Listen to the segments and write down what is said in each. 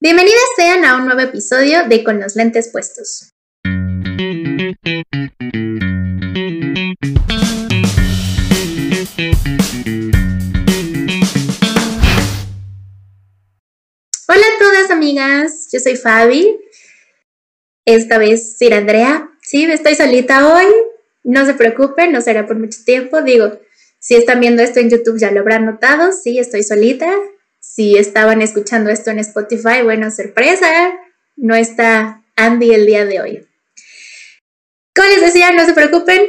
Bienvenidas sean a un nuevo episodio de Con los lentes puestos. Hola a todas amigas, yo soy Fabi. Esta vez Sir Andrea. Sí, estoy solita hoy. No se preocupen, no será por mucho tiempo. Digo, si están viendo esto en YouTube ya lo habrán notado. Sí, estoy solita. Si estaban escuchando esto en Spotify, bueno, sorpresa, no está Andy el día de hoy. Como les decía, no se preocupen,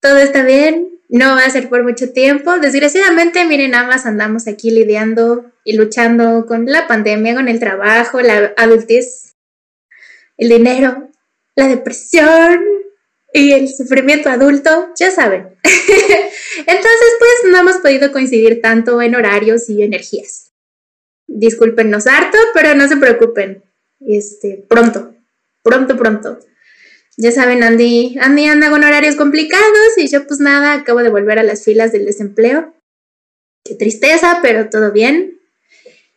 todo está bien, no va a ser por mucho tiempo. Desgraciadamente, miren, nada andamos aquí lidiando y luchando con la pandemia, con el trabajo, la adultez, el dinero, la depresión y el sufrimiento adulto, ya saben. Entonces, pues no hemos podido coincidir tanto en horarios y energías. Discúlpenos harto, pero no se preocupen. Este, pronto, pronto, pronto. Ya saben, Andy, Andy anda con horarios complicados y yo pues nada, acabo de volver a las filas del desempleo. Qué tristeza, pero todo bien.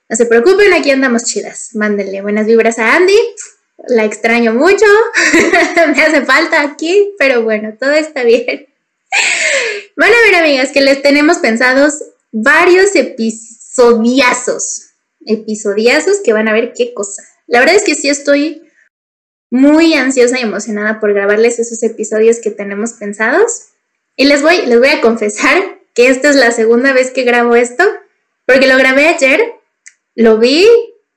No se preocupen, aquí andamos chidas. Mándenle buenas vibras a Andy. La extraño mucho. Me hace falta aquí, pero bueno, todo está bien. Bueno, a ver, amigas, que les tenemos pensados varios episodiazos episodiazos que van a ver qué cosa. La verdad es que sí estoy muy ansiosa y emocionada por grabarles esos episodios que tenemos pensados. Y les voy, les voy a confesar que esta es la segunda vez que grabo esto, porque lo grabé ayer, lo vi,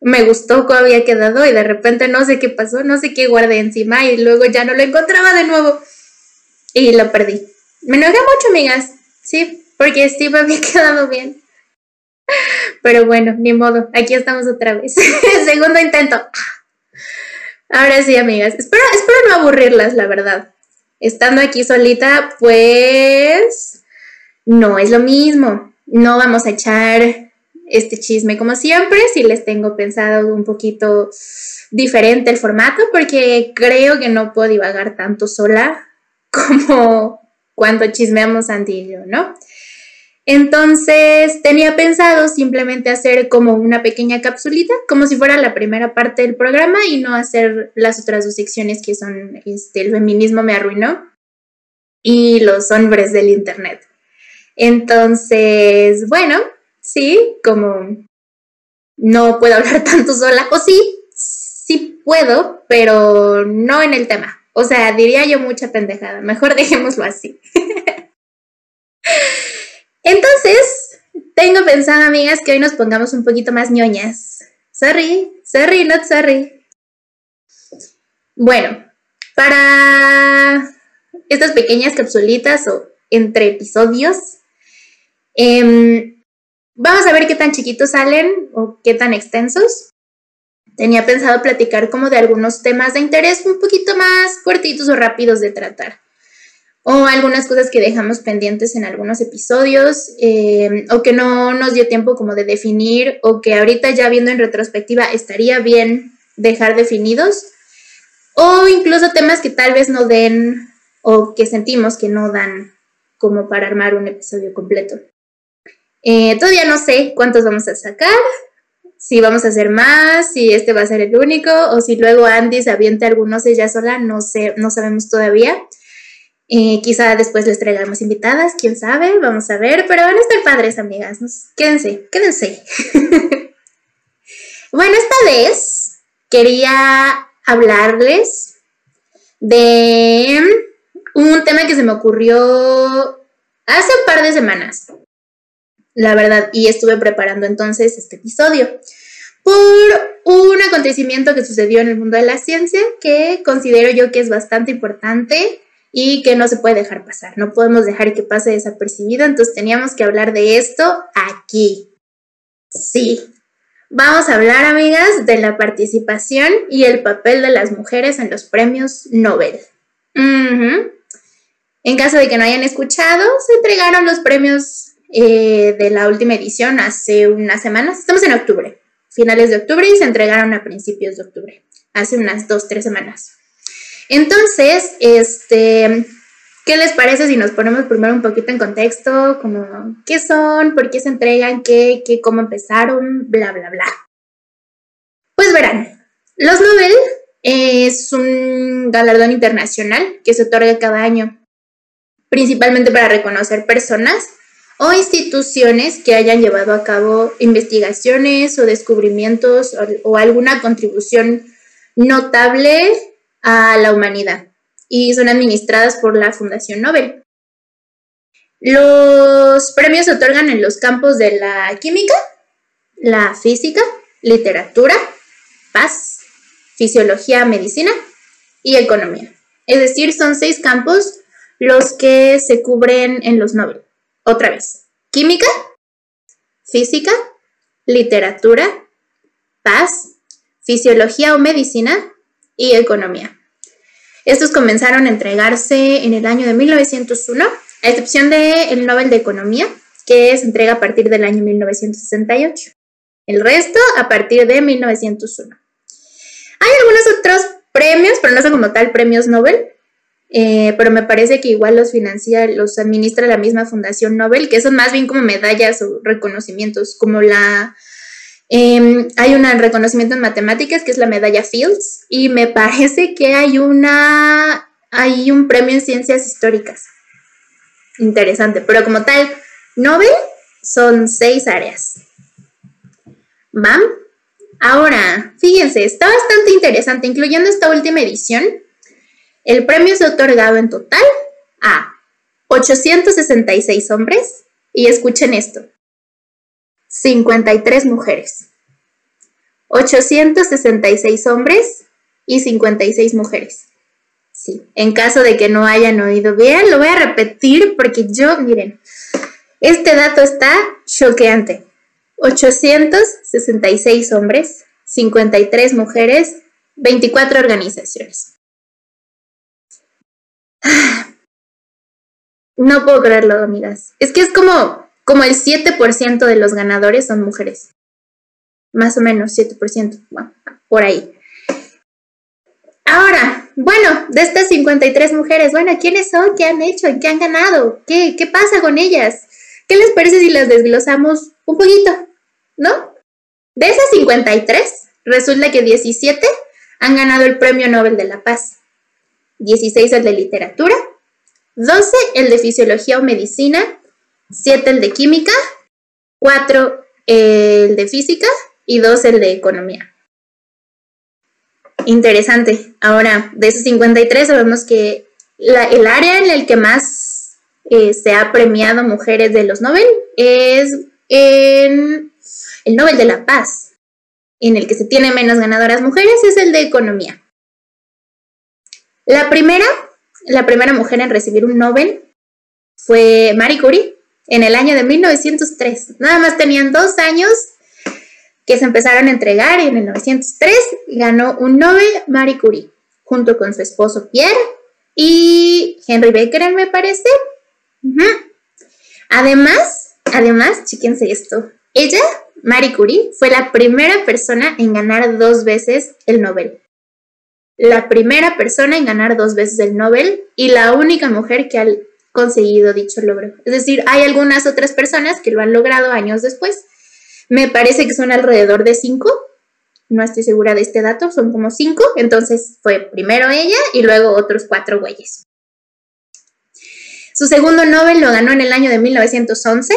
me gustó cómo había quedado y de repente no sé qué pasó, no sé qué guardé encima y luego ya no lo encontraba de nuevo y lo perdí. Me enojé mucho, amigas, sí, porque me había quedado bien. Pero bueno, ni modo, aquí estamos otra vez. Segundo intento. Ahora sí, amigas. Espero, espero no aburrirlas, la verdad. Estando aquí solita, pues no es lo mismo. No vamos a echar este chisme como siempre. Si les tengo pensado un poquito diferente el formato, porque creo que no puedo divagar tanto sola como cuando chismeamos Andy y yo, ¿no? Entonces tenía pensado simplemente hacer como una pequeña capsulita, como si fuera la primera parte del programa y no hacer las otras dos secciones que son este, el feminismo me arruinó y los hombres del Internet. Entonces, bueno, sí, como no puedo hablar tanto sola, o sí, sí puedo, pero no en el tema. O sea, diría yo mucha pendejada, mejor dejémoslo así. Entonces, tengo pensado, amigas, que hoy nos pongamos un poquito más ñoñas. Sorry, sorry, not sorry. Bueno, para estas pequeñas capsulitas o entre episodios, em, vamos a ver qué tan chiquitos salen o qué tan extensos. Tenía pensado platicar como de algunos temas de interés un poquito más cortitos o rápidos de tratar o algunas cosas que dejamos pendientes en algunos episodios eh, o que no nos dio tiempo como de definir o que ahorita ya viendo en retrospectiva estaría bien dejar definidos o incluso temas que tal vez no den o que sentimos que no dan como para armar un episodio completo. Eh, todavía no sé cuántos vamos a sacar, si vamos a hacer más, si este va a ser el único o si luego Andy se aviente algunos ella sola, no sé, no sabemos todavía. Eh, quizá después les traigamos invitadas, quién sabe, vamos a ver, pero van a estar padres, amigas. Quédense, quédense. bueno, esta vez quería hablarles de un tema que se me ocurrió hace un par de semanas, la verdad, y estuve preparando entonces este episodio por un acontecimiento que sucedió en el mundo de la ciencia que considero yo que es bastante importante y que no se puede dejar pasar. No podemos dejar que pase desapercibido, entonces teníamos que hablar de esto aquí. Sí. Vamos a hablar, amigas, de la participación y el papel de las mujeres en los premios Nobel. En caso de que no hayan escuchado, se entregaron los premios eh, de la última edición hace unas semanas. Estamos en octubre, finales de octubre, y se entregaron a principios de octubre, hace unas dos, tres semanas. Entonces, este, ¿qué les parece si nos ponemos primero un poquito en contexto, como qué son, por qué se entregan, qué, qué, cómo empezaron, bla, bla, bla? Pues verán, los Nobel es un galardón internacional que se otorga cada año, principalmente para reconocer personas o instituciones que hayan llevado a cabo investigaciones o descubrimientos o, alguna contribución notable a la humanidad y son administradas por la Fundación Nobel. Los premios se otorgan en los campos de la química, la física, literatura, paz, fisiología, medicina y economía. Es decir, son seis campos los que se cubren en los Nobel. Otra vez, química, física, literatura, paz, fisiología o medicina y economía. Estos comenzaron a entregarse en el año de 1901, a excepción del Nobel de Economía, que se entrega a partir del año 1968. El resto a partir de 1901. Hay algunos otros premios, pero no son como tal premios Nobel, eh, pero me parece que igual los financia, los administra la misma Fundación Nobel, que son más bien como medallas o reconocimientos, como la... Em, hay un reconocimiento en matemáticas que es la medalla Fields y me parece que hay una hay un premio en ciencias históricas. Interesante, pero como tal, Nobel son seis áreas. Ahora, fíjense, está bastante interesante, incluyendo esta última edición. El premio se ha otorgado en total a 866 hombres y escuchen esto, 53 mujeres. 866 hombres y 56 mujeres. Sí, en caso de que no hayan oído bien, lo voy a repetir porque yo, miren, este dato está choqueante. 866 hombres, 53 mujeres, 24 organizaciones. No puedo creerlo, amigas. Es que es como, como el 7% de los ganadores son mujeres. Más o menos 7%. Bueno, por ahí. Ahora, bueno, de estas 53 mujeres, bueno, ¿quiénes son? ¿Qué han hecho? ¿Qué han ganado? ¿Qué, qué pasa con ellas? ¿Qué les parece si las desglosamos un poquito? ¿No? De esas 53, resulta que 17 han ganado el Premio Nobel de la Paz. 16 el de literatura, 12 el de fisiología o medicina, 7 el de química, 4 el de física y 2 el de economía. Interesante. Ahora, de esos 53 sabemos que el área en el que más eh, se ha premiado mujeres de los Nobel es el Nobel de la Paz. En el que se tiene menos ganadoras mujeres es el de economía. La primera, la primera mujer en recibir un Nobel fue Marie Curie en el año de 1903. Nada más tenían dos años que se empezaron a entregar y en 1903 ganó un Nobel Marie Curie junto con su esposo Pierre y Henry Becquerel, me parece. Además, además, chíquense esto. Ella, Marie Curie, fue la primera persona en ganar dos veces el Nobel la primera persona en ganar dos veces el Nobel y la única mujer que ha conseguido dicho logro. Es decir, hay algunas otras personas que lo han logrado años después. Me parece que son alrededor de cinco. No estoy segura de este dato, son como cinco. Entonces fue primero ella y luego otros cuatro güeyes. Su segundo Nobel lo ganó en el año de 1911.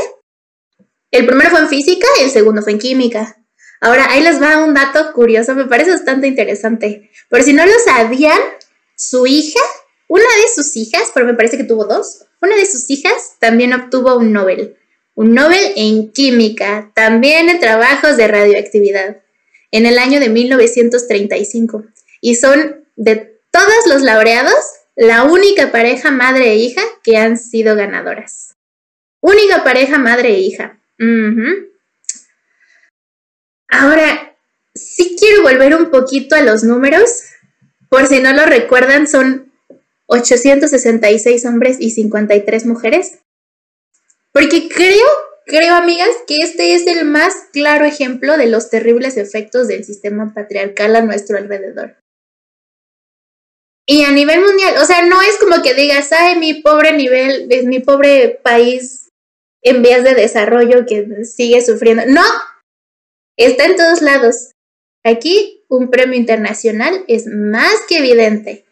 El primero fue en física y el segundo fue en química. Ahora, ahí les va un dato curioso, me parece bastante interesante. Por si no lo sabían, su hija, una de sus hijas, pero me parece que tuvo dos, una de sus hijas también obtuvo un Nobel. Un Nobel en química, también en trabajos de radioactividad, en el año de 1935. Y son de todos los laureados la única pareja madre e hija que han sido ganadoras. Única pareja madre e hija. Ahora, sí quiero volver un poquito a los números. Por si no lo recuerdan, son 866 hombres y 53 mujeres. Porque creo, creo amigas, que este es el más claro ejemplo de los terribles efectos del sistema patriarcal a nuestro alrededor. Y a nivel mundial, o sea, no es como que digas, ay, mi pobre nivel, mi pobre país en vías de desarrollo que sigue sufriendo. No, Está en todos lados. Aquí un premio internacional es más que evidente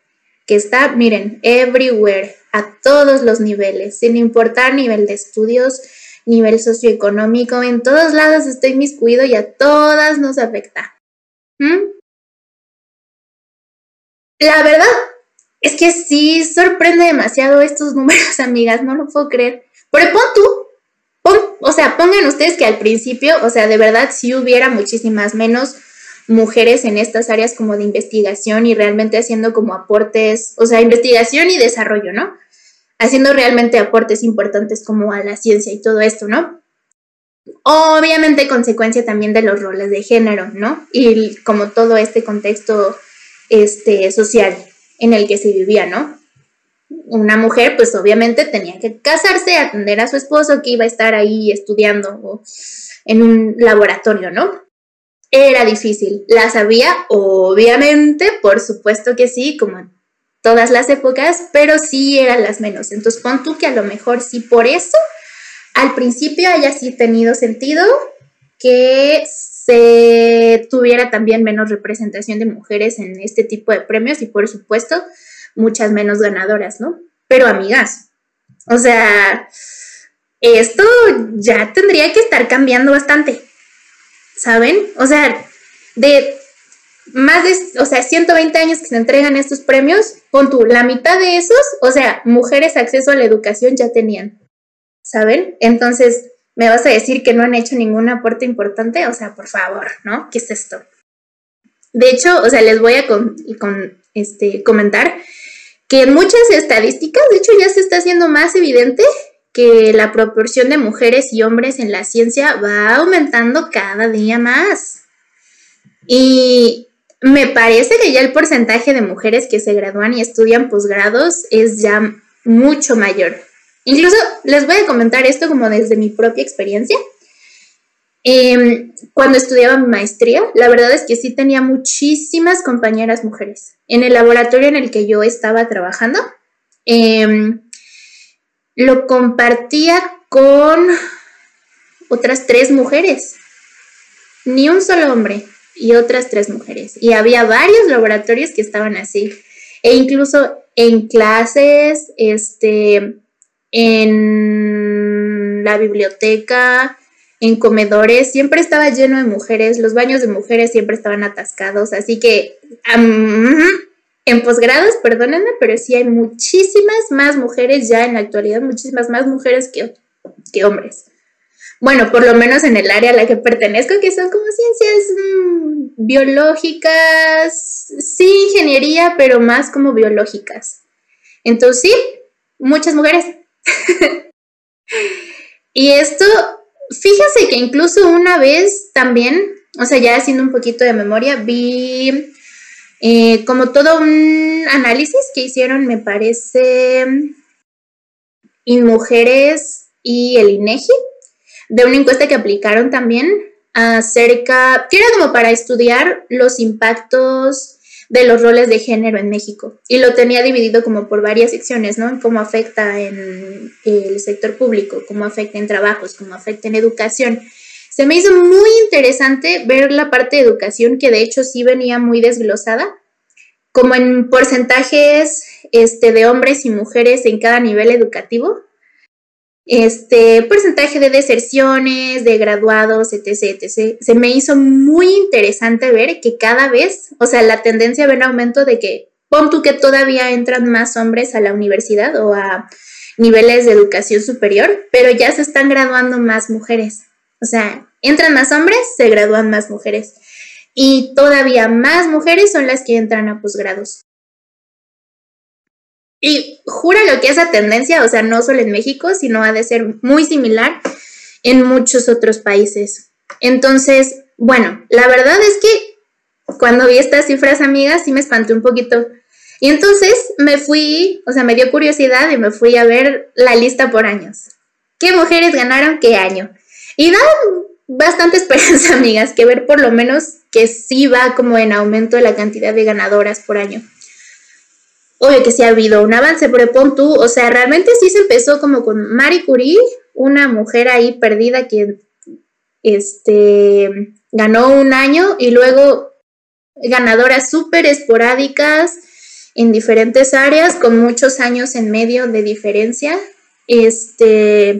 que está, miren, everywhere, a todos los niveles, sin importar nivel de estudios, nivel socioeconómico, en todos lados estoy miscuido y a todas nos afecta. ¿Mm? La verdad es que sí sorprende demasiado estos números, amigas, no lo puedo creer. Pero pon tú, o sea, pongan ustedes que al principio, o sea, de verdad sí hubiera muchísimas menos mujeres en estas áreas como de investigación y realmente haciendo como aportes, o sea, investigación y desarrollo, ¿no? Haciendo realmente aportes importantes como a la ciencia y todo esto, ¿no? Obviamente consecuencia también de los roles de género, ¿no? Y como todo este contexto este, social en el que se vivía, ¿no? Una mujer, pues obviamente tenía que casarse, atender a su esposo que iba a estar ahí estudiando en un laboratorio, ¿no? Era difícil. ¿La sabía? Obviamente, por supuesto que sí, como en todas las épocas, pero sí eran las menos. Entonces pon tú que a lo mejor sí por eso al principio haya sí tenido sentido que se tuviera también menos representación de mujeres en este tipo de premios y por supuesto muchas menos ganadoras, ¿no? Pero amigas, o sea, esto ya tendría que estar cambiando bastante. ¿Saben? O sea, de más de, o sea, 120 años que se entregan estos premios, con tu, la mitad de esos, o sea, mujeres acceso a la educación ya tenían, ¿saben? Entonces, ¿me vas a decir que no han hecho ningún aporte importante? O sea, por favor, ¿no? ¿Qué es esto? De hecho, o sea, les voy a con, este, comentar que en muchas estadísticas, de hecho, ya se está haciendo más evidente que la proporción de mujeres y hombres en la ciencia va aumentando cada día más. Y me parece que ya el porcentaje de mujeres que se gradúan y estudian posgrados es ya mucho mayor. Incluso les voy a comentar esto como desde mi propia experiencia. Em, cuando estudiaba mi maestría, la verdad es que sí tenía muchísimas compañeras mujeres. En el laboratorio en el que yo estaba trabajando, eh, lo compartía con otras tres mujeres. Ni un solo hombre y otras tres mujeres. Y había varios laboratorios que estaban así. E incluso en clases, este, en la biblioteca, en comedores, siempre estaba lleno de mujeres, los baños de mujeres siempre estaban atascados, así que en posgrados, perdónenme, pero sí hay muchísimas más mujeres ya en la actualidad, muchísimas más mujeres que, que hombres. Bueno, por lo menos en el área a la que pertenezco, que son como ciencias mm, biológicas, sí, ingeniería, pero más como biológicas. Entonces, sí, muchas mujeres. y esto, fíjense que incluso una vez también, o sea, ya haciendo un poquito de memoria, vi eh, como todo un análisis que hicieron, me parece, en mujeres y el INEGI, de una encuesta que aplicaron también acerca, que era como para estudiar los impactos de los roles de género en México. Y lo tenía dividido como por varias secciones, ¿no? Cómo afecta en el sector público, cómo afecta en trabajos, cómo afecta en educación. Se me hizo muy interesante ver la parte de educación que de hecho sí venía muy desglosada, como en porcentajes este, de hombres y mujeres en cada nivel educativo, este porcentaje de deserciones, de graduados, etc, etc. Se me hizo muy interesante ver que cada vez, o sea, la tendencia ve en aumento de que, pon tú que todavía entran más hombres a la universidad o a niveles de educación superior, pero ya se están graduando más mujeres. O sea, entran más hombres, se gradúan más mujeres. Y todavía más mujeres son las que entran a posgrados. Y jura lo que esa tendencia, o sea, no solo en México, sino ha de ser muy similar en muchos otros países. Entonces, bueno, la verdad es que cuando vi estas cifras, amigas, sí me espanté un poquito. Y entonces me fui, o sea, me dio curiosidad y me fui a ver la lista por años. ¿Qué mujeres ganaron qué año? Y da bastante esperanza, amigas, que ver por lo menos que sí va como en aumento la cantidad de ganadoras por año. Oye, que sí ha habido un avance, pero pon tú, o sea, realmente sí se empezó como con Marie Curie, una mujer ahí perdida que este, ganó un año y luego ganadoras súper esporádicas en diferentes áreas, con muchos años en medio de diferencia. Este,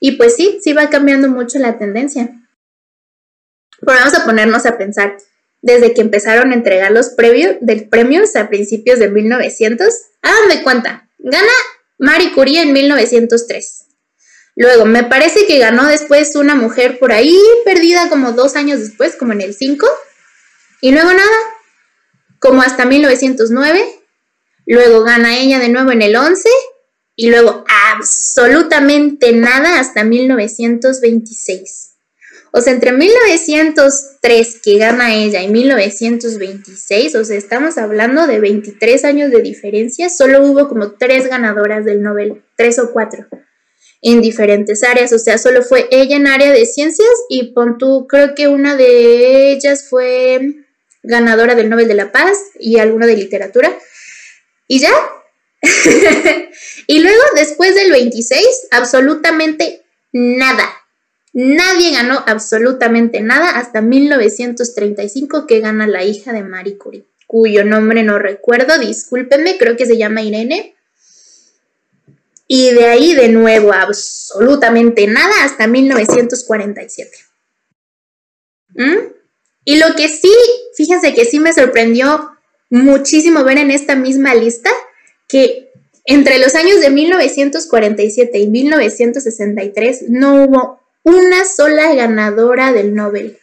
y pues sí, sí va cambiando mucho la tendencia. Pero vamos a ponernos a pensar, desde que empezaron a entregar los del premios a principios de 1900, háganme cuenta, gana Marie Curie en 1903. Luego, me parece que ganó después una mujer por ahí, perdida como dos años después, como en el 5. Y luego nada, como hasta 1909. Luego gana ella de nuevo en el 11. Y luego absolutamente nada hasta 1926. O sea, entre 1903 que gana ella y 1926, o sea, estamos hablando de 23 años de diferencia, solo hubo como tres ganadoras del Nobel, tres o cuatro en diferentes áreas, o sea, solo fue ella en área de ciencias y pon tú, creo que una de ellas fue ganadora del Nobel de la Paz y alguna de literatura. Y ya. y luego, después del 26, absolutamente nada. Nadie ganó absolutamente nada hasta 1935 que gana la hija de Marie Curie, cuyo nombre no recuerdo, discúlpenme, creo que se llama Irene. Y de ahí de nuevo absolutamente nada hasta 1947. ¿Mm? Y lo que sí, fíjense que sí me sorprendió muchísimo ver en esta misma lista que entre los años de 1947 y 1963 no hubo una sola ganadora del Nobel.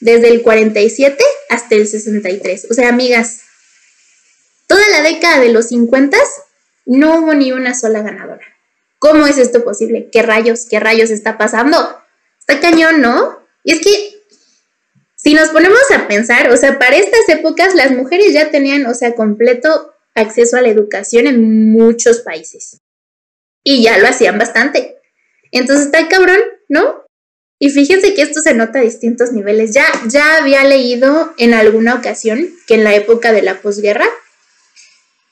Desde el 47 hasta el 63. O sea, amigas, toda la década de los 50 no hubo ni una sola ganadora. ¿Cómo es esto posible? ¿Qué rayos, qué rayos está pasando? Está cañón, ¿no? Y es que si nos ponemos a pensar, o sea, para estas épocas las mujeres ya tenían, o sea, completo acceso a la educación en muchos países. Y ya lo hacían bastante. Entonces está cabrón, ¿no? Y fíjense que esto se nota a distintos niveles. Ya, ya había leído en alguna ocasión que en la época de la posguerra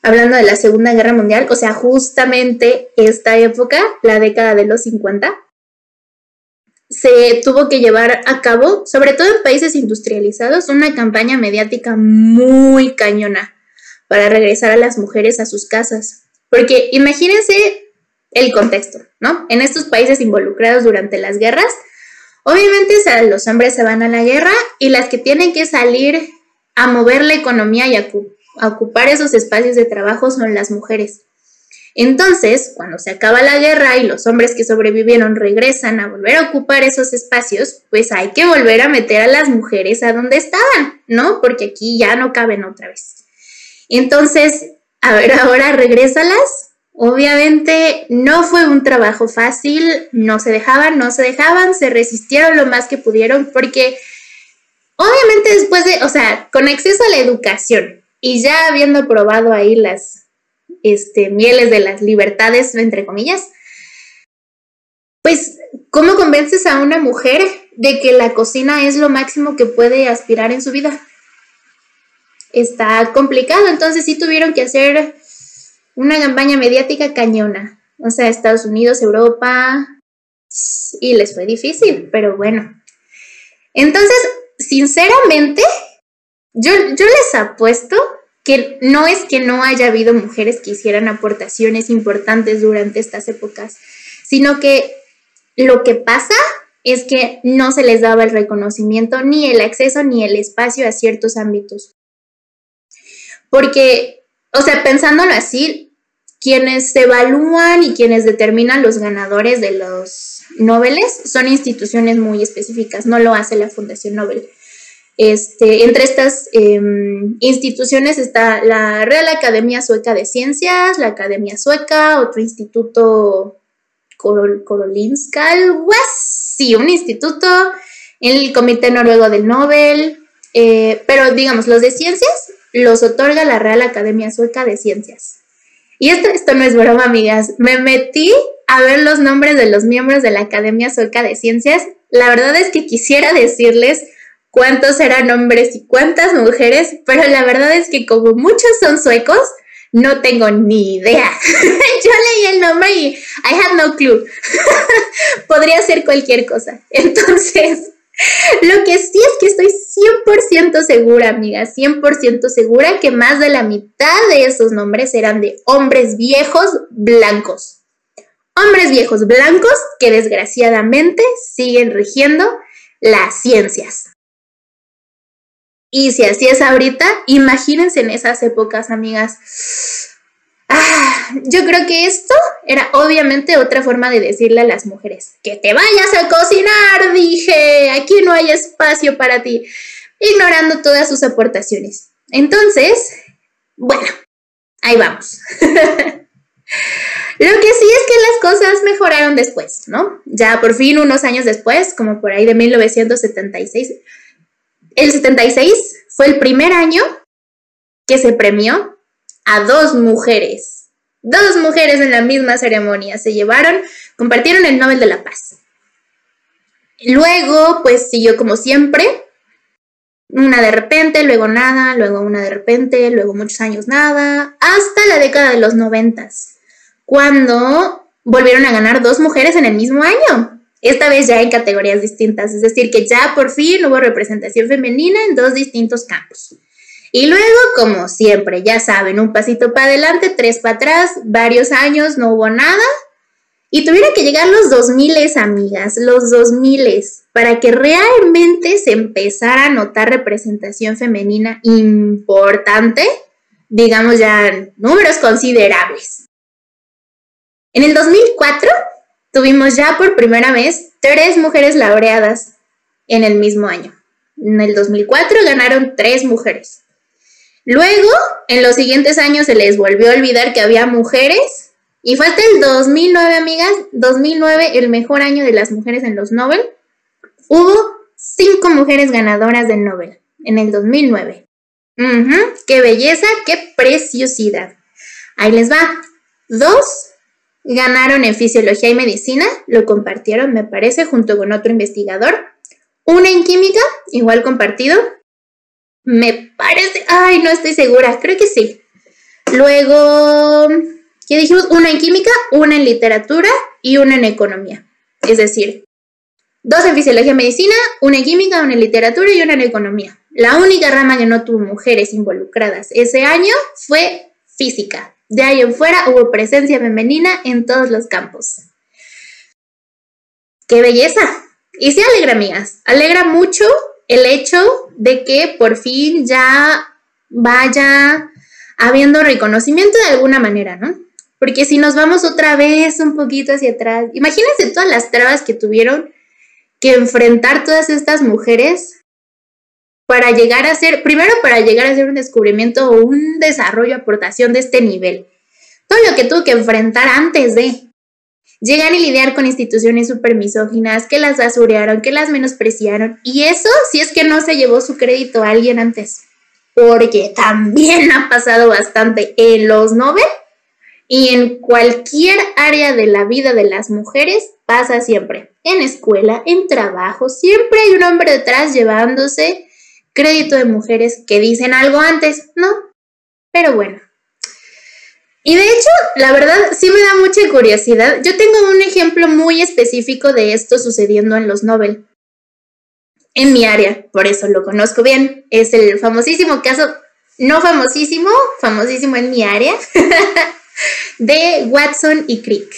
hablando de la Segunda Guerra Mundial, o sea, justamente esta época, la década de los 50, se tuvo que llevar a cabo, sobre todo en países industrializados, una campaña mediática muy cañona para regresar a las mujeres a sus casas. Porque imagínense el contexto, ¿no? En estos países involucrados durante las guerras, obviamente los hombres se van a la guerra y las que tienen que salir a mover la economía y a ocupar esos espacios de trabajo son las mujeres. Entonces, cuando se acaba la guerra y los hombres que sobrevivieron regresan a volver a ocupar esos espacios, pues hay que volver a meter a las mujeres a donde estaban, ¿no? Porque aquí ya no caben otra vez. Entonces, a ver, ahora regrésalas. Obviamente no fue un trabajo fácil, no se dejaban, no se dejaban, se resistieron lo más que pudieron porque obviamente después de, o sea, con acceso a la educación, y ya habiendo probado ahí las este, mieles de las libertades, entre comillas, pues, ¿cómo convences a una mujer de que la cocina es lo máximo que puede aspirar en su vida? Está complicado, entonces sí tuvieron que hacer una campaña mediática cañona. O sea, Estados Unidos, Europa, y les fue difícil, pero bueno. Entonces, sinceramente, yo, yo les apuesto que no es que no haya habido mujeres que hicieran aportaciones importantes durante estas épocas, sino que lo que pasa es que no se les daba el reconocimiento, ni el acceso, ni el espacio a ciertos ámbitos. Porque, o sea, pensándolo así, quienes evalúan y quienes determinan los ganadores de los Nobeles son instituciones muy específicas, no lo hace la Fundación Nobel. Este, entre estas em, instituciones está la Real Academia Sueca de Ciencias, la Academia Sueca, otro instituto Korolinska, algo así, un instituto, el Comité Noruego del Nobel, eh, pero digamos, los de ciencias los otorga la Real Academia Sueca de Ciencias. Y esto, esto no es broma, amigas. Me metí a ver los nombres de los miembros de la Academia Sueca de Ciencias. La verdad es que quisiera decirles cuántos eran hombres y cuántas mujeres, pero la verdad es que como muchos son suecos, no tengo ni idea. Yo leí el nombre y I had no clue. Podría ser cualquier cosa. Entonces, Lo que sí es que estoy 100% segura, amiga, 100% segura que más de la mitad de esos nombres eran de hombres viejos blancos. Hombres viejos blancos que desgraciadamente siguen rigiendo las ciencias. Y si así es ahorita, imagínense en esas épocas, amigas. Ah, yo creo que esto era obviamente otra forma de decirle a las mujeres, que te vayas a cocinar, dije, aquí no hay espacio para ti, ignorando todas sus aportaciones. Entonces, bueno, ahí vamos. Lo que sí es que las cosas mejoraron después, ¿no? Ya por fin unos años después, como por ahí de 1976, el 76 fue el primer año que se premió a dos mujeres. Dos mujeres en la misma ceremonia se llevaron, compartieron el Nobel de la Paz. Luego, pues siguió como siempre, una de repente, luego nada, luego una de repente, luego muchos años nada, hasta la década de los noventas, cuando volvieron a ganar dos mujeres en el mismo año, esta vez ya en categorías distintas, es decir, que ya por fin hubo representación femenina en dos distintos campos. Y luego, como siempre, ya saben, un pasito para adelante, tres para atrás, varios años, no hubo nada. Y tuvieron que llegar los 2000, amigas, los 2000, para que realmente se empezara a notar representación femenina importante, digamos ya números considerables. En el 2004 tuvimos ya por primera vez tres mujeres laureadas en el mismo año. En el 2004 ganaron tres mujeres. Luego, en los siguientes años se les volvió a olvidar que había mujeres y fue el 2009, amigas, 2009, el mejor año de las mujeres en los Nobel. Hubo cinco mujeres ganadoras del Nobel en el 2009. ¡Qué belleza! ¡Qué preciosidad! Ahí les va. Dos ganaron en fisiología y medicina, lo compartieron, me parece, junto con otro investigador. Una en química, igual compartido, me parece, ay, no estoy segura, creo que sí. Luego, ¿qué dijimos? Una en química, una en literatura y una en economía. Es decir, dos en fisiología y medicina, una en química, una en literatura y una en economía. La única rama que no tuvo mujeres involucradas ese año fue física. De ahí en fuera hubo presencia femenina en todos los campos. ¡Qué belleza! Y sí alegra, amigas. Alegra mucho el hecho de que por fin ya vaya habiendo reconocimiento de alguna manera, ¿no? Porque si nos vamos otra vez un poquito hacia atrás, imagínense todas las trabas que tuvieron que enfrentar todas estas mujeres para llegar a ser, primero para llegar a ser un descubrimiento o un desarrollo, aportación de este nivel. Todo lo que tuvo que enfrentar antes de, Llegar y lidiar con instituciones súper misóginas que las basurearon, que las menospreciaron. Y eso si es que no se llevó su crédito a alguien antes. Porque también ha pasado bastante en los Nobel y en cualquier área de la vida de las mujeres pasa siempre. En escuela, en trabajo, siempre hay un hombre detrás llevándose crédito de mujeres que dicen algo antes, ¿no? Pero bueno, y de hecho, la verdad, sí me da mucha curiosidad. Yo tengo un ejemplo muy específico de esto sucediendo en los Nobel. En mi área, por eso lo conozco bien. Es el famosísimo caso, no famosísimo, famosísimo en mi área, de Watson y Crick,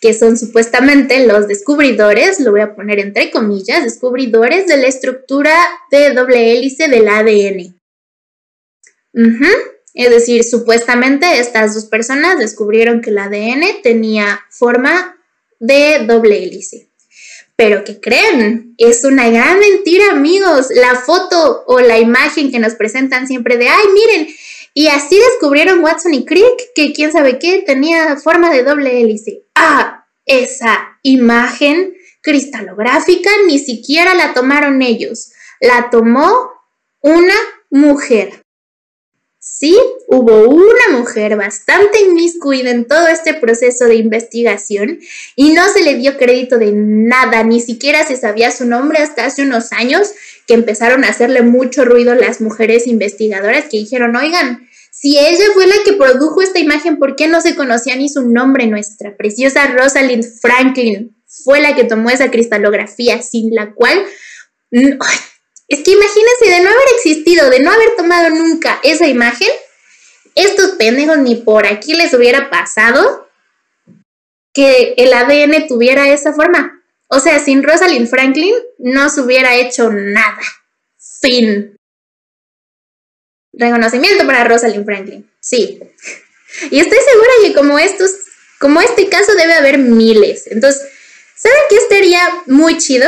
que son supuestamente los descubridores, lo voy a poner entre comillas, descubridores de la estructura de doble hélice del ADN. Es decir, supuestamente estas dos personas descubrieron que el ADN tenía forma de doble hélice. Pero ¿qué creen? Es una gran mentira, amigos. La foto o la imagen que nos presentan siempre de, ay, miren, y así descubrieron Watson y Crick que quién sabe qué tenía forma de doble hélice. Ah, esa imagen cristalográfica ni siquiera la tomaron ellos. La tomó una mujer. Sí, hubo una mujer bastante inmiscuida en todo este proceso de investigación y no se le dio crédito de nada, ni siquiera se sabía su nombre hasta hace unos años que empezaron a hacerle mucho ruido las mujeres investigadoras que dijeron, oigan, si ella fue la que produjo esta imagen, ¿por qué no se conocía ni su nombre? Nuestra preciosa Rosalind Franklin fue la que tomó esa cristalografía, sin la cual es que imagínense de no haber existido, de no haber tomado nunca esa imagen, estos pendejos ni por aquí les hubiera pasado que el ADN tuviera esa forma. O sea, sin Rosalind Franklin no se hubiera hecho nada. Fin. Reconocimiento para Rosalind Franklin. Sí. Y estoy segura que como estos, como este caso debe haber miles. Entonces, ¿saben qué estaría muy chido?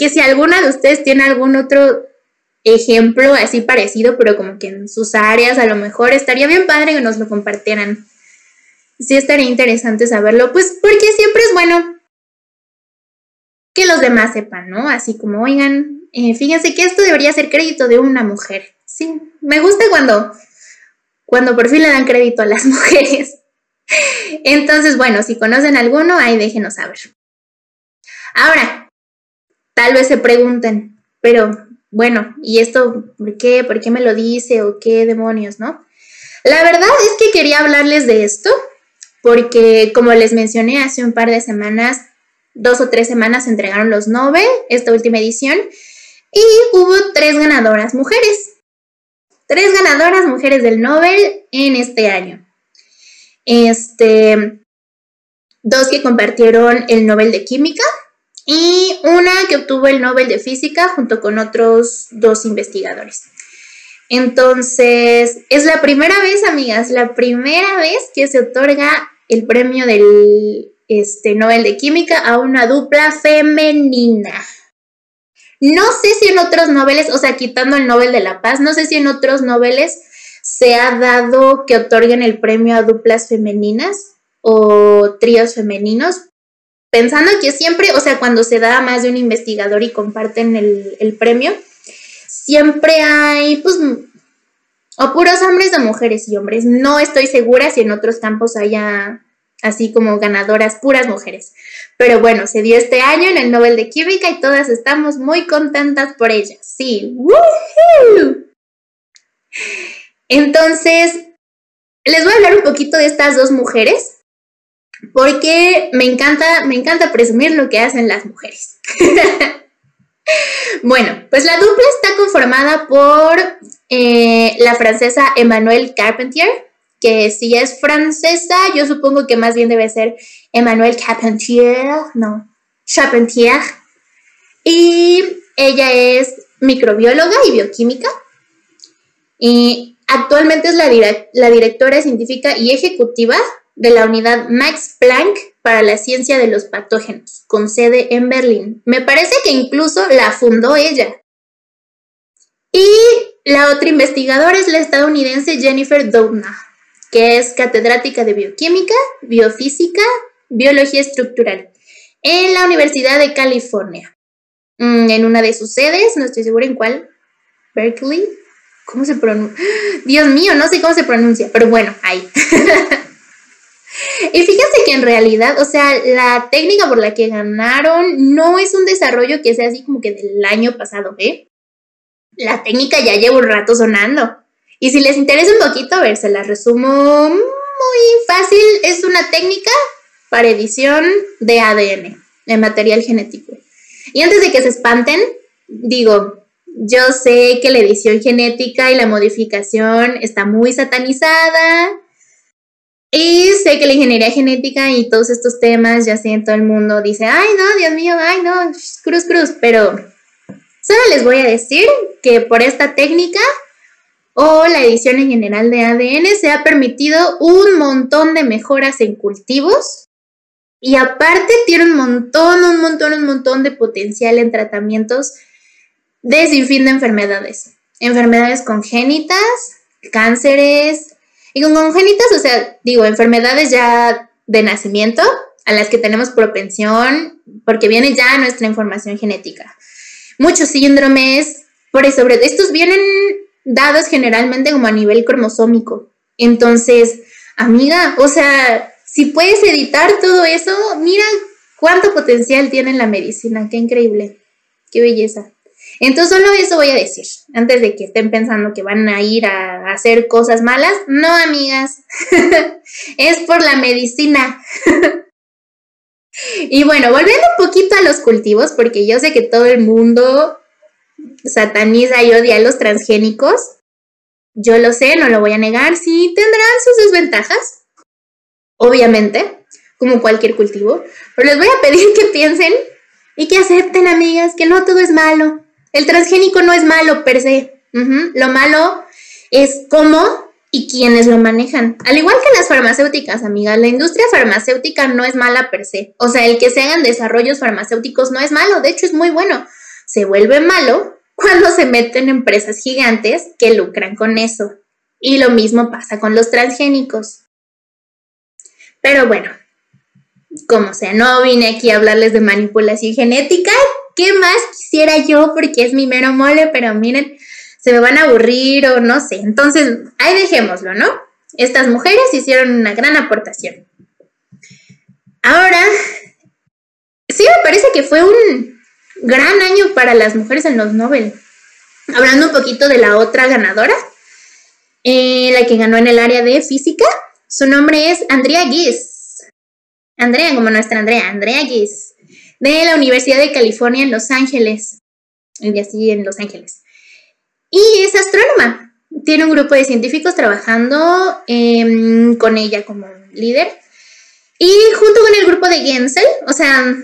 Que si alguna de ustedes tiene algún otro ejemplo así parecido, pero como que en sus áreas a lo mejor estaría bien padre que nos lo compartieran. Sí estaría interesante saberlo, pues porque siempre es bueno que los demás sepan, ¿no? Así como, oigan, eh, fíjense que esto debería ser crédito de una mujer. Sí, me gusta cuando, cuando por fin le dan crédito a las mujeres. Entonces, bueno, si conocen alguno, ahí déjenos saber. Ahora, tal vez se pregunten, pero bueno, ¿y esto por qué? ¿Por qué me lo dice? ¿O qué demonios, no? La verdad es que quería hablarles de esto porque, como les mencioné hace un par de semanas, dos o tres semanas se entregaron los Nobel, esta última edición, y hubo tres ganadoras mujeres. Tres ganadoras mujeres del Nobel en este año. Este, dos que compartieron el Nobel de Química y una que obtuvo el Nobel de Física junto con otros dos investigadores. Entonces, es la primera vez, amigas, la primera vez que se otorga el premio del este, Nobel de Química a una dupla femenina. No sé si en otros noveles, o sea, quitando el Nobel de la Paz, no sé si en otros noveles se ha dado que otorguen el premio a duplas femeninas o tríos femeninos, pensando que siempre, o sea, cuando se da más de un investigador y comparten el, el premio, siempre hay, pues, o puros hombres o mujeres y hombres. No estoy segura si en otros campos haya así como ganadoras puras mujeres. Pero bueno, se dio este año en el Nobel de Química y todas estamos muy contentas por ellas. Sí. Entonces, les voy a hablar un poquito de estas dos mujeres porque me encanta, me encanta presumir lo que hacen las mujeres. bueno, pues la dupla está conformada por eh, la francesa Emmanuelle Carpentier, que si es francesa, yo supongo que más bien debe ser Emmanuel Carpentier, no, Charpentier. Y ella es microbióloga y bioquímica. Y actualmente es la directora científica y ejecutiva de la unidad Max Planck para la ciencia de los patógenos, con sede en Berlín. Me parece que incluso la fundó ella. Y la otra investigadora es la estadounidense Jennifer Doudna que es catedrática de bioquímica, biofísica, biología estructural en la Universidad de California. Mm, en una de sus sedes, no estoy segura en cuál, Berkeley. ¿Cómo se pronuncia? Dios mío, no sé cómo se pronuncia, pero bueno, ahí. y fíjense que en realidad, o sea, la técnica por la que ganaron no es un desarrollo que sea así como que del año pasado, ¿eh? La técnica ya lleva un rato sonando. Y si les interesa un poquito, a ver, se las resumo muy fácil. Es una técnica para edición de ADN, de material genético. Y antes de que se espanten, digo, yo sé que la edición genética y la modificación está muy satanizada. Y sé que la ingeniería genética y todos estos temas, ya sé, todo el mundo dice, ay no, Dios mío, ay no, cruz, cruz. Pero solo les voy a decir que por esta técnica o la edición en general de ADN, se ha permitido un montón de mejoras en cultivos y aparte tiene un montón, un montón, un montón de potencial en tratamientos de sin fin de enfermedades. Enfermedades congénitas, cánceres, y con congénitas, o sea, digo, enfermedades ya de nacimiento a las que tenemos propensión porque viene ya nuestra información genética. Muchos síndromes, por eso, estos vienen dados generalmente como a nivel cromosómico. Entonces, amiga, o sea, si puedes editar todo eso, mira cuánto potencial tiene la medicina, qué increíble, qué belleza. Entonces, solo eso voy a decir, antes de que estén pensando que van a ir a hacer cosas malas. No, amigas, es por la medicina. y bueno, volviendo un poquito a los cultivos, porque yo sé que todo el mundo sataniza y odia a los transgénicos. Yo lo sé, no lo voy a negar, sí tendrán sus desventajas, obviamente, como cualquier cultivo, pero les voy a pedir que piensen y que acepten, amigas, que no todo es malo. El transgénico no es malo per se. Lo malo es cómo y quienes lo manejan. Al igual que las farmacéuticas, amigas, la industria farmacéutica no es mala per se. O sea, el que se hagan desarrollos farmacéuticos no es malo, de hecho es muy bueno. Se vuelve malo cuando se meten empresas gigantes que lucran con eso. Y lo mismo pasa con los transgénicos. Pero bueno, como sea, no vine aquí a hablarles de manipulación genética. ¿Qué más quisiera yo? Porque es mi mero mole, pero miren, se me van a aburrir o no sé. Entonces, ahí dejémoslo, ¿no? Estas mujeres hicieron una gran aportación. Ahora, sí me parece que fue un gran año para las mujeres en los Nobel. Hablando un poquito de la otra ganadora, eh, la que ganó en el área de física, su nombre es Andrea Gies. Andrea, como nuestra Andrea, Andrea Gies, de la Universidad de California en Los Ángeles. Y así en Los Ángeles. Y es astrónoma. Tiene un grupo de científicos trabajando em, con ella como líder. Y junto con el grupo de Gensel, o sea,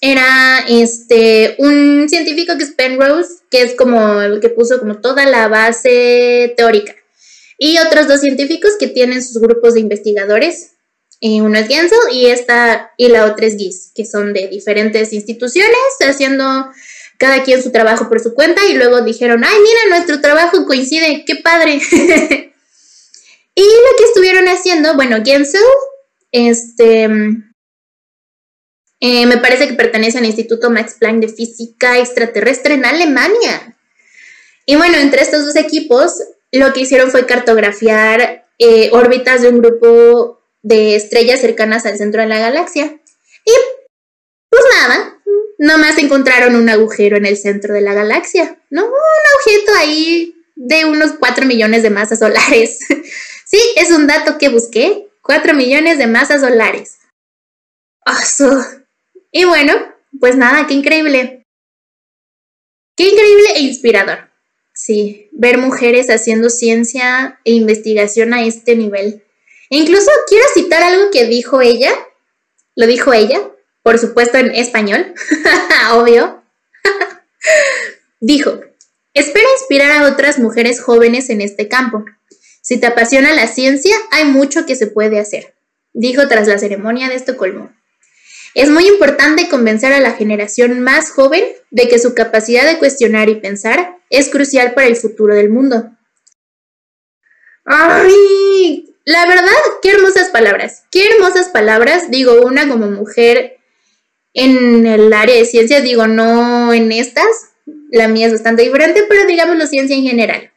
era este, un científico que es Penrose, que es como el que puso como toda la base teórica. Y otros dos científicos que tienen sus grupos de investigadores. Eh, uno es Gensel y, esta, y la otra es Gies, que son de diferentes instituciones haciendo cada quien su trabajo por su cuenta y luego dijeron, ay, mira, nuestro trabajo coincide, qué padre. y lo que estuvieron haciendo, bueno, Gensel, este, eh, me parece que pertenece al Instituto Max Planck de Física Extraterrestre en Alemania. Y bueno, entre estos dos equipos, lo que hicieron fue cartografiar eh, órbitas de un grupo de estrellas cercanas al centro de la galaxia. Y pues nada, nomás encontraron un agujero en el centro de la galaxia, ¿no? Un objeto ahí de unos 4 millones de masas solares. sí, es un dato que busqué. 4 millones de masas solares. Y bueno, pues nada, qué increíble. Qué increíble e inspirador. Sí, ver mujeres haciendo ciencia e investigación a este nivel. Incluso quiero citar algo que dijo ella. Lo dijo ella por supuesto en español, obvio, dijo, espera inspirar a otras mujeres jóvenes en este campo. Si te apasiona la ciencia, hay mucho que se puede hacer, dijo tras la ceremonia de Estocolmo. Es muy importante convencer a la generación más joven de que su capacidad de cuestionar y pensar es crucial para el futuro del mundo. ¡Ay! La verdad, qué hermosas palabras. Qué hermosas palabras. Digo, una como mujer en el área de ciencias, digo, no en estas, la mía es bastante diferente, pero digamos la ciencia en general.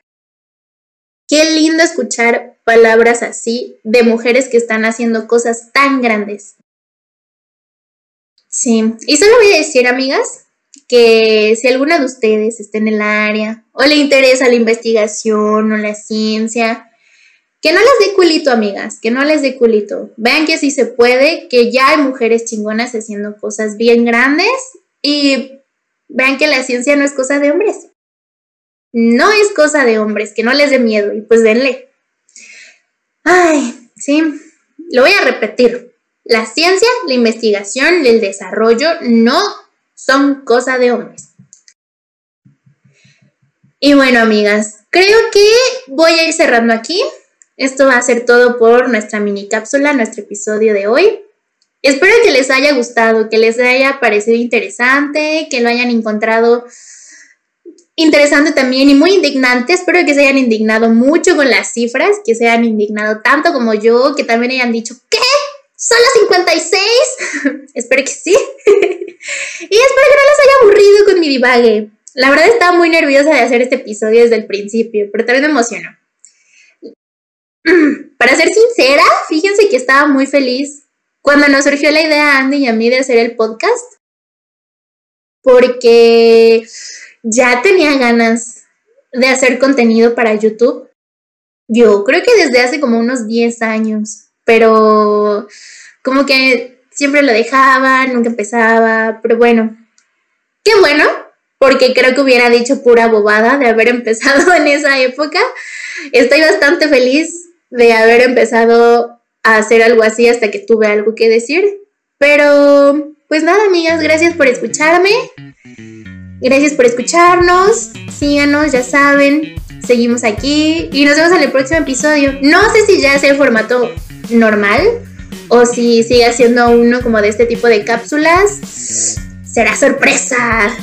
Qué lindo escuchar palabras así de mujeres que están haciendo cosas tan grandes. Sí, y solo voy a decir, amigas, que si alguna de ustedes está en el área o le interesa la investigación o la ciencia, que no les dé culito, amigas, que no les dé culito. Vean que sí se puede, que ya hay mujeres chingonas haciendo cosas bien grandes y vean que la ciencia no es cosa de hombres. No es cosa de hombres, que no les dé miedo y pues denle. Ay, sí, lo voy a repetir. La ciencia, la investigación, el desarrollo no son cosa de hombres. Y bueno, amigas, creo que voy a ir cerrando aquí. Esto va a ser todo por nuestra mini cápsula, nuestro episodio de hoy. Espero que les haya gustado, que les haya parecido interesante, que lo hayan encontrado interesante también y muy indignante. Espero que se hayan indignado mucho con las cifras, que se hayan indignado tanto como yo, que también hayan dicho, ¿qué? ¿Solo 56? espero que sí. y espero que no les haya aburrido con mi divague. La verdad estaba muy nerviosa de hacer este episodio desde el principio, pero también me emocionó. Para ser sincera, fíjense que estaba muy feliz cuando nos surgió la idea a Andy y a mí de hacer el podcast, porque ya tenía ganas de hacer contenido para YouTube. Yo creo que desde hace como unos 10 años, pero como que siempre lo dejaba, nunca empezaba, pero bueno, qué bueno, porque creo que hubiera dicho pura bobada de haber empezado en esa época. Estoy bastante feliz de haber empezado a hacer algo así hasta que tuve algo que decir. Pero, pues nada, amigas, gracias por escucharme. Gracias por escucharnos. Síganos, ya saben. Seguimos aquí y nos vemos en el próximo episodio. No sé si ya sea el formato normal o si sigue siendo uno como de este tipo de cápsulas. Será sorpresa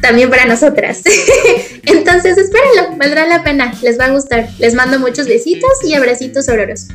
también para nosotras. Entonces, espérenlo, valdrá la pena, les va a gustar. Les mando muchos besitos y abracitos ororos.